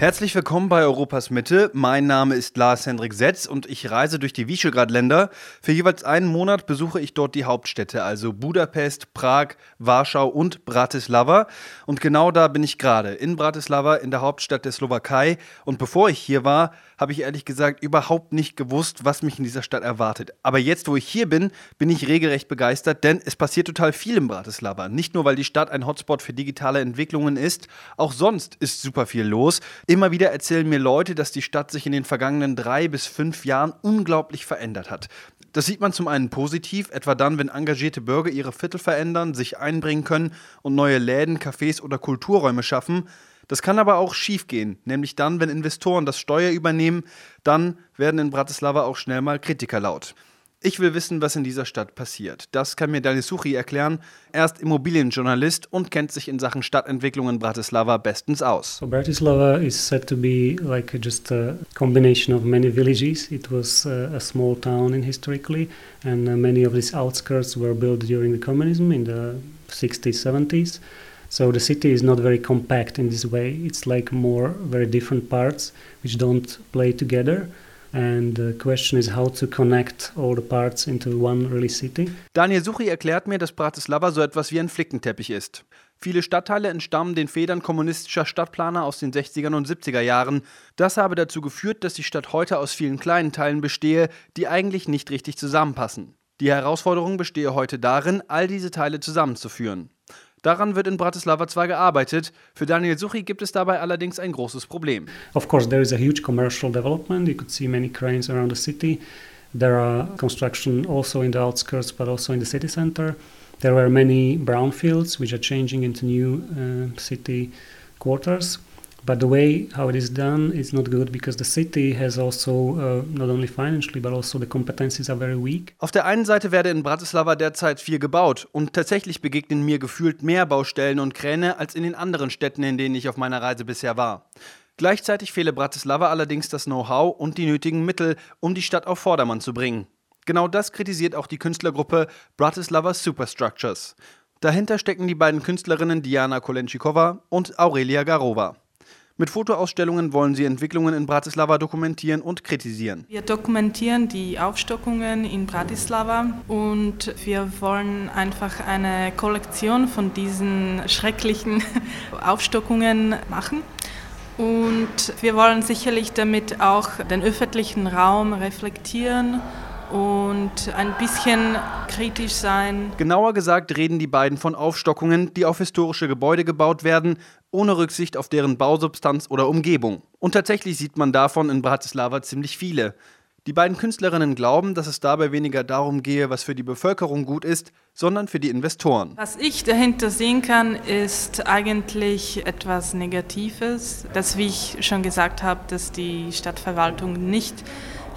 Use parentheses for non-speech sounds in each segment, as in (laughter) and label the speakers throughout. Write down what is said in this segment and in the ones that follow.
Speaker 1: Herzlich willkommen bei Europas Mitte. Mein Name ist Lars Hendrik Setz und ich reise durch die Visegrad-Länder. Für jeweils einen Monat besuche ich dort die Hauptstädte, also Budapest, Prag, Warschau und Bratislava. Und genau da bin ich gerade, in Bratislava, in der Hauptstadt der Slowakei. Und bevor ich hier war, habe ich ehrlich gesagt überhaupt nicht gewusst, was mich in dieser Stadt erwartet. Aber jetzt, wo ich hier bin, bin ich regelrecht begeistert, denn es passiert total viel in Bratislava. Nicht nur, weil die Stadt ein Hotspot für digitale Entwicklungen ist, auch sonst ist super viel los. Immer wieder erzählen mir Leute, dass die Stadt sich in den vergangenen drei bis fünf Jahren unglaublich verändert hat. Das sieht man zum einen positiv, etwa dann, wenn engagierte Bürger ihre Viertel verändern, sich einbringen können und neue Läden, Cafés oder Kulturräume schaffen. Das kann aber auch schiefgehen, nämlich dann, wenn Investoren das Steuer übernehmen, dann werden in Bratislava auch schnell mal Kritiker laut. Ich will wissen, was in dieser Stadt passiert. Das kann mir Daniel Suchi erklären. Er ist Immobilienjournalist und kennt sich in Sachen Stadtentwicklung in Bratislava bestens aus.
Speaker 2: So Bratislava is said to be like just a combination of many villages. It was uh, a small town in historically, and uh, many of these outskirts were built during the communism in the 60s, 70s. So the city is not very compact in this way. It's like more very different parts which don't play together.
Speaker 1: Daniel Suchi erklärt mir, dass Bratislava so etwas wie ein Flickenteppich ist. Viele Stadtteile entstammen den Federn kommunistischer Stadtplaner aus den 60er und 70er Jahren. Das habe dazu geführt, dass die Stadt heute aus vielen kleinen Teilen bestehe, die eigentlich nicht richtig zusammenpassen. Die Herausforderung bestehe heute darin, all diese Teile zusammenzuführen. Daran wird in Bratislava zwar gearbeitet, für Daniel Suchi gibt es dabei allerdings ein großes Problem.
Speaker 2: Of course, there is a huge commercial development. You could see many cranes around the city. There are construction also in the outskirts, but also in the city center. There were many brownfields which are changing into new uh, city quarters. But the way how it is done is not good because the city has also uh, not only financially but also the competencies are very weak.
Speaker 1: Auf der einen Seite werde in Bratislava derzeit viel gebaut und tatsächlich begegnen mir gefühlt mehr Baustellen und Kräne als in den anderen Städten, in denen ich auf meiner Reise bisher war. Gleichzeitig fehle Bratislava allerdings das Know-how und die nötigen Mittel, um die Stadt auf Vordermann zu bringen. Genau das kritisiert auch die Künstlergruppe Bratislava Superstructures. Dahinter stecken die beiden Künstlerinnen Diana Kolenschikova und Aurelia Garova. Mit Fotoausstellungen wollen sie Entwicklungen in Bratislava dokumentieren und kritisieren.
Speaker 3: Wir dokumentieren die Aufstockungen in Bratislava und wir wollen einfach eine Kollektion von diesen schrecklichen (laughs) Aufstockungen machen. Und wir wollen sicherlich damit auch den öffentlichen Raum reflektieren und ein bisschen kritisch sein.
Speaker 1: Genauer gesagt reden die beiden von Aufstockungen, die auf historische Gebäude gebaut werden, ohne Rücksicht auf deren Bausubstanz oder Umgebung. Und tatsächlich sieht man davon in Bratislava ziemlich viele. Die beiden Künstlerinnen glauben, dass es dabei weniger darum gehe, was für die Bevölkerung gut ist, sondern für die Investoren.
Speaker 3: Was ich dahinter sehen kann, ist eigentlich etwas Negatives. Das, wie ich schon gesagt habe, dass die Stadtverwaltung nicht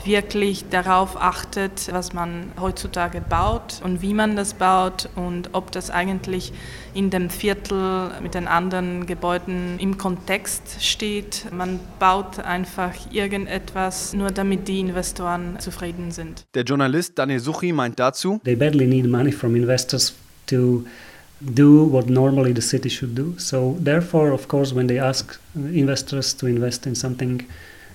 Speaker 3: wirklich darauf achtet, was man heutzutage baut und wie man das baut und ob das eigentlich in dem Viertel mit den anderen Gebäuden im Kontext steht. Man baut einfach irgendetwas, nur damit die Investoren zufrieden sind.
Speaker 1: Der Journalist Daniel Suchi meint dazu,
Speaker 2: They badly need money from investors to do what normally the city should do. So therefore, of course, when they ask investors to invest in something,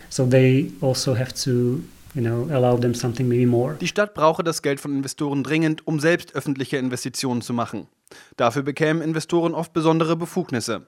Speaker 2: so they also have to you know, allow them something maybe more.
Speaker 1: Die Stadt brauche das Geld von Investoren dringend, um selbst öffentliche Investitionen zu machen. Dafür bekämen Investoren oft besondere Befugnisse.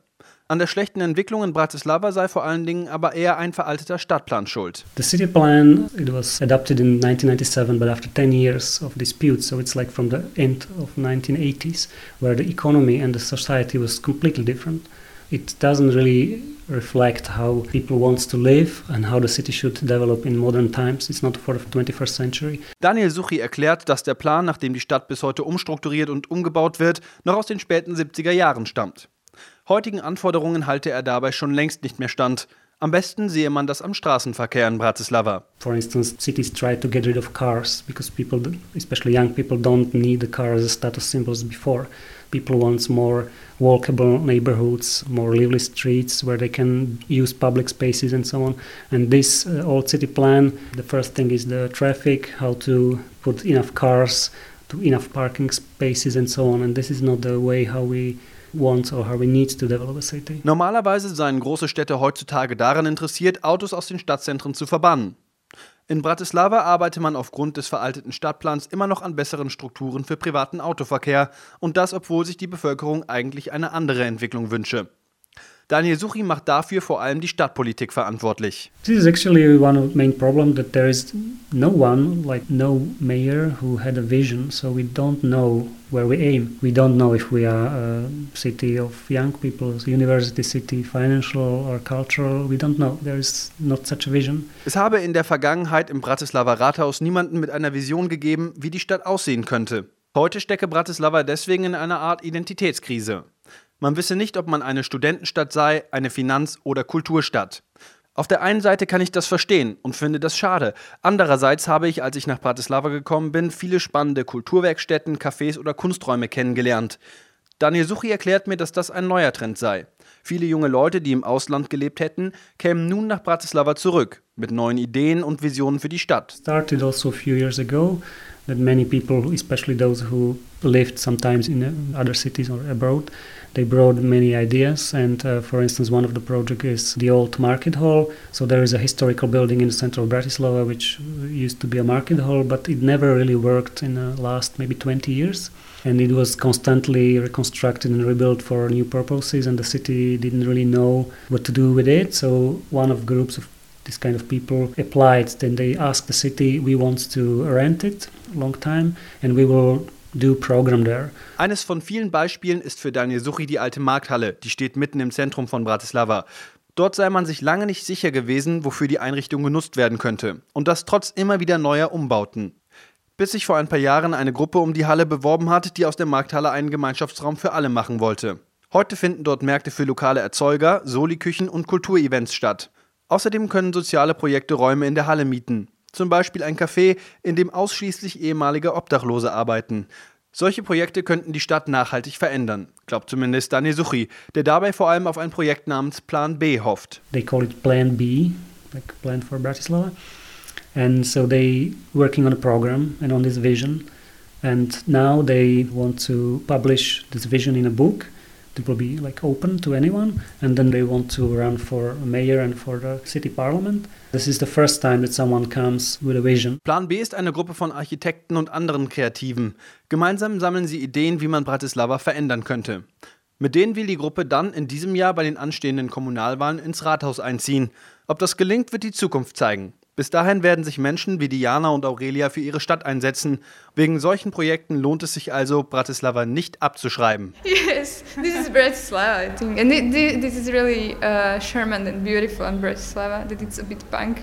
Speaker 1: An der schlechten Entwicklung in Bratislava sei vor allen Dingen aber eher ein veralteter Stadtplan schuld.
Speaker 2: The city plan it was adopted in 1997, but after 10 years of dispute, so it's like from the end of 1980s, where the economy and the society was completely different. It doesn't really reflect how people want to live and how the city should develop in modern times. It's not for the 21st century.
Speaker 1: Daniel Suchi erklärt, dass der Plan, nach dem die Stadt bis heute umstrukturiert und umgebaut wird, noch aus den späten 70er Jahren stammt. Heutigen Anforderungen halte er dabei schon längst nicht mehr stand. Am besten sehe man das am Straßenverkehr in Bratislava.
Speaker 2: For instance, cities try to get rid of cars because people, especially young people, don't need the car as a status symbol as before. People want more walkable neighborhoods, more lively streets where they can use public spaces and so on. And this uh, old city plan, the first thing is the traffic, how to put enough cars, to enough parking spaces and so on. And this is not the way how we wants or how we need to develop a city.
Speaker 1: Normalerweise seien große Städte heutzutage daran interessiert, Autos aus den Stadtzentren zu verbannen. In Bratislava arbeite man aufgrund des veralteten Stadtplans immer noch an besseren Strukturen für privaten Autoverkehr und das, obwohl sich die Bevölkerung eigentlich eine andere Entwicklung wünsche. Daniel Suchi macht dafür vor allem die Stadtpolitik verantwortlich.
Speaker 2: This is actually one of the main problems that there is no one, like no mayor who had a vision, so we don't know where we aim. We don't know if we are a city of young people, university city, financial or cultural. We don't know. There is not such a vision.
Speaker 1: Es habe in der Vergangenheit im Bratislava Rathaus niemanden mit einer Vision gegeben, wie die Stadt aussehen könnte. Heute stecke Bratislava deswegen in einer Art Identitätskrise. Man wisse nicht, ob man eine Studentenstadt sei, eine Finanz- oder Kulturstadt. Auf der einen Seite kann ich das verstehen und finde das schade. Andererseits habe ich, als ich nach Bratislava gekommen bin, viele spannende Kulturwerkstätten, Cafés oder Kunsträume kennengelernt. Daniel Suchi erklärt mir, dass das ein neuer Trend sei. Viele junge Leute, die im Ausland gelebt hätten, kämen nun nach Bratislava zurück mit neuen Ideen und Visionen für die Stadt.
Speaker 2: Started also a few years ago that many people, especially those who lived sometimes in other cities or abroad, they brought many ideas. And uh, for instance one of the projects is the old market hall. So there is a historical building in the center of bratislava which used to be a market hall but it never really worked in the last maybe 20 years. And it was constantly reconstructed and rebuilt for new purposes and the city didn't really know what to do with it. So one of groups of this kind of people applied then they asked the city we want to rent it long time and we will do program there.
Speaker 1: Eines von vielen Beispielen ist für Daniel Suchi die alte Markthalle, die steht mitten im Zentrum von Bratislava. Dort sei man sich lange nicht sicher gewesen, wofür die Einrichtung genutzt werden könnte. Und das trotz immer wieder neuer Umbauten. Bis sich vor ein paar Jahren eine Gruppe um die Halle beworben hat, die aus der Markthalle einen Gemeinschaftsraum für alle machen wollte. Heute finden dort Märkte für lokale Erzeuger, Soli-Küchen und Kulturevents statt. Außerdem können soziale Projekte Räume in der Halle mieten. Zum Beispiel ein Café, in dem ausschließlich ehemalige Obdachlose arbeiten. Solche Projekte könnten die Stadt nachhaltig verändern, glaubt zumindest Dani Suchi, der dabei vor allem auf ein Projekt namens Plan B hofft.
Speaker 2: They call it Plan B, like Plan for Bratislava. And so they working on a program and on this vision. And now they want to publish this vision in a book it will be like open to anyone and then they want to run for mayor and for the city parliament. This is the first time that someone comes with a vision.
Speaker 1: Plan B ist eine Gruppe von Architekten und anderen Kreativen. Gemeinsam sammeln sie Ideen wie man Bratislava verändern könnte. Mit denen will die Gruppe dann in diesem Jahr bei den anstehenden Kommunalwahlen ins Rathaus einziehen. Ob das gelingt wird die Zukunft zeigen bis dahin werden sich Menschen wie Diana und Aurelia für ihre Stadt einsetzen. Wegen solchen Projekten lohnt es sich also, Bratislava nicht abzuschreiben.
Speaker 4: Yes, this is Bratislava, I think. And this is really uh, charmant and beautiful in Bratislava, that it's a bit punk.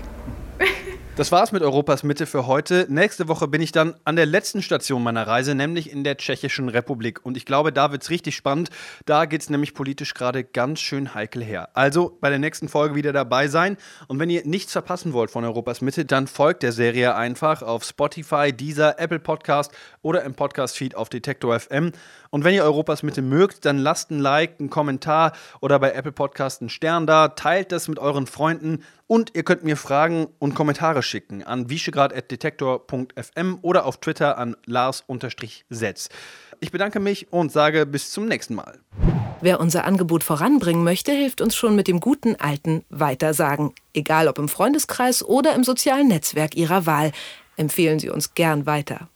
Speaker 1: Das war's mit Europas Mitte für heute. Nächste Woche bin ich dann an der letzten Station meiner Reise, nämlich in der Tschechischen Republik. Und ich glaube, da wird's richtig spannend. Da geht's nämlich politisch gerade ganz schön heikel her. Also bei der nächsten Folge wieder dabei sein. Und wenn ihr nichts verpassen wollt von Europas Mitte, dann folgt der Serie einfach auf Spotify, Deezer, Apple Podcast oder im Podcast-Feed auf Detektor FM. Und wenn ihr Europas Mitte mögt, dann lasst ein Like, einen Kommentar oder bei Apple Podcast einen Stern da, teilt das mit euren Freunden und ihr könnt mir Fragen und Kommentare schicken an wieschegrad.detektor.fm oder auf Twitter an lars-setz. Ich bedanke mich und sage bis zum nächsten Mal.
Speaker 5: Wer unser Angebot voranbringen möchte, hilft uns schon mit dem guten alten Weitersagen. Egal ob im Freundeskreis oder im sozialen Netzwerk Ihrer Wahl. Empfehlen Sie uns gern weiter.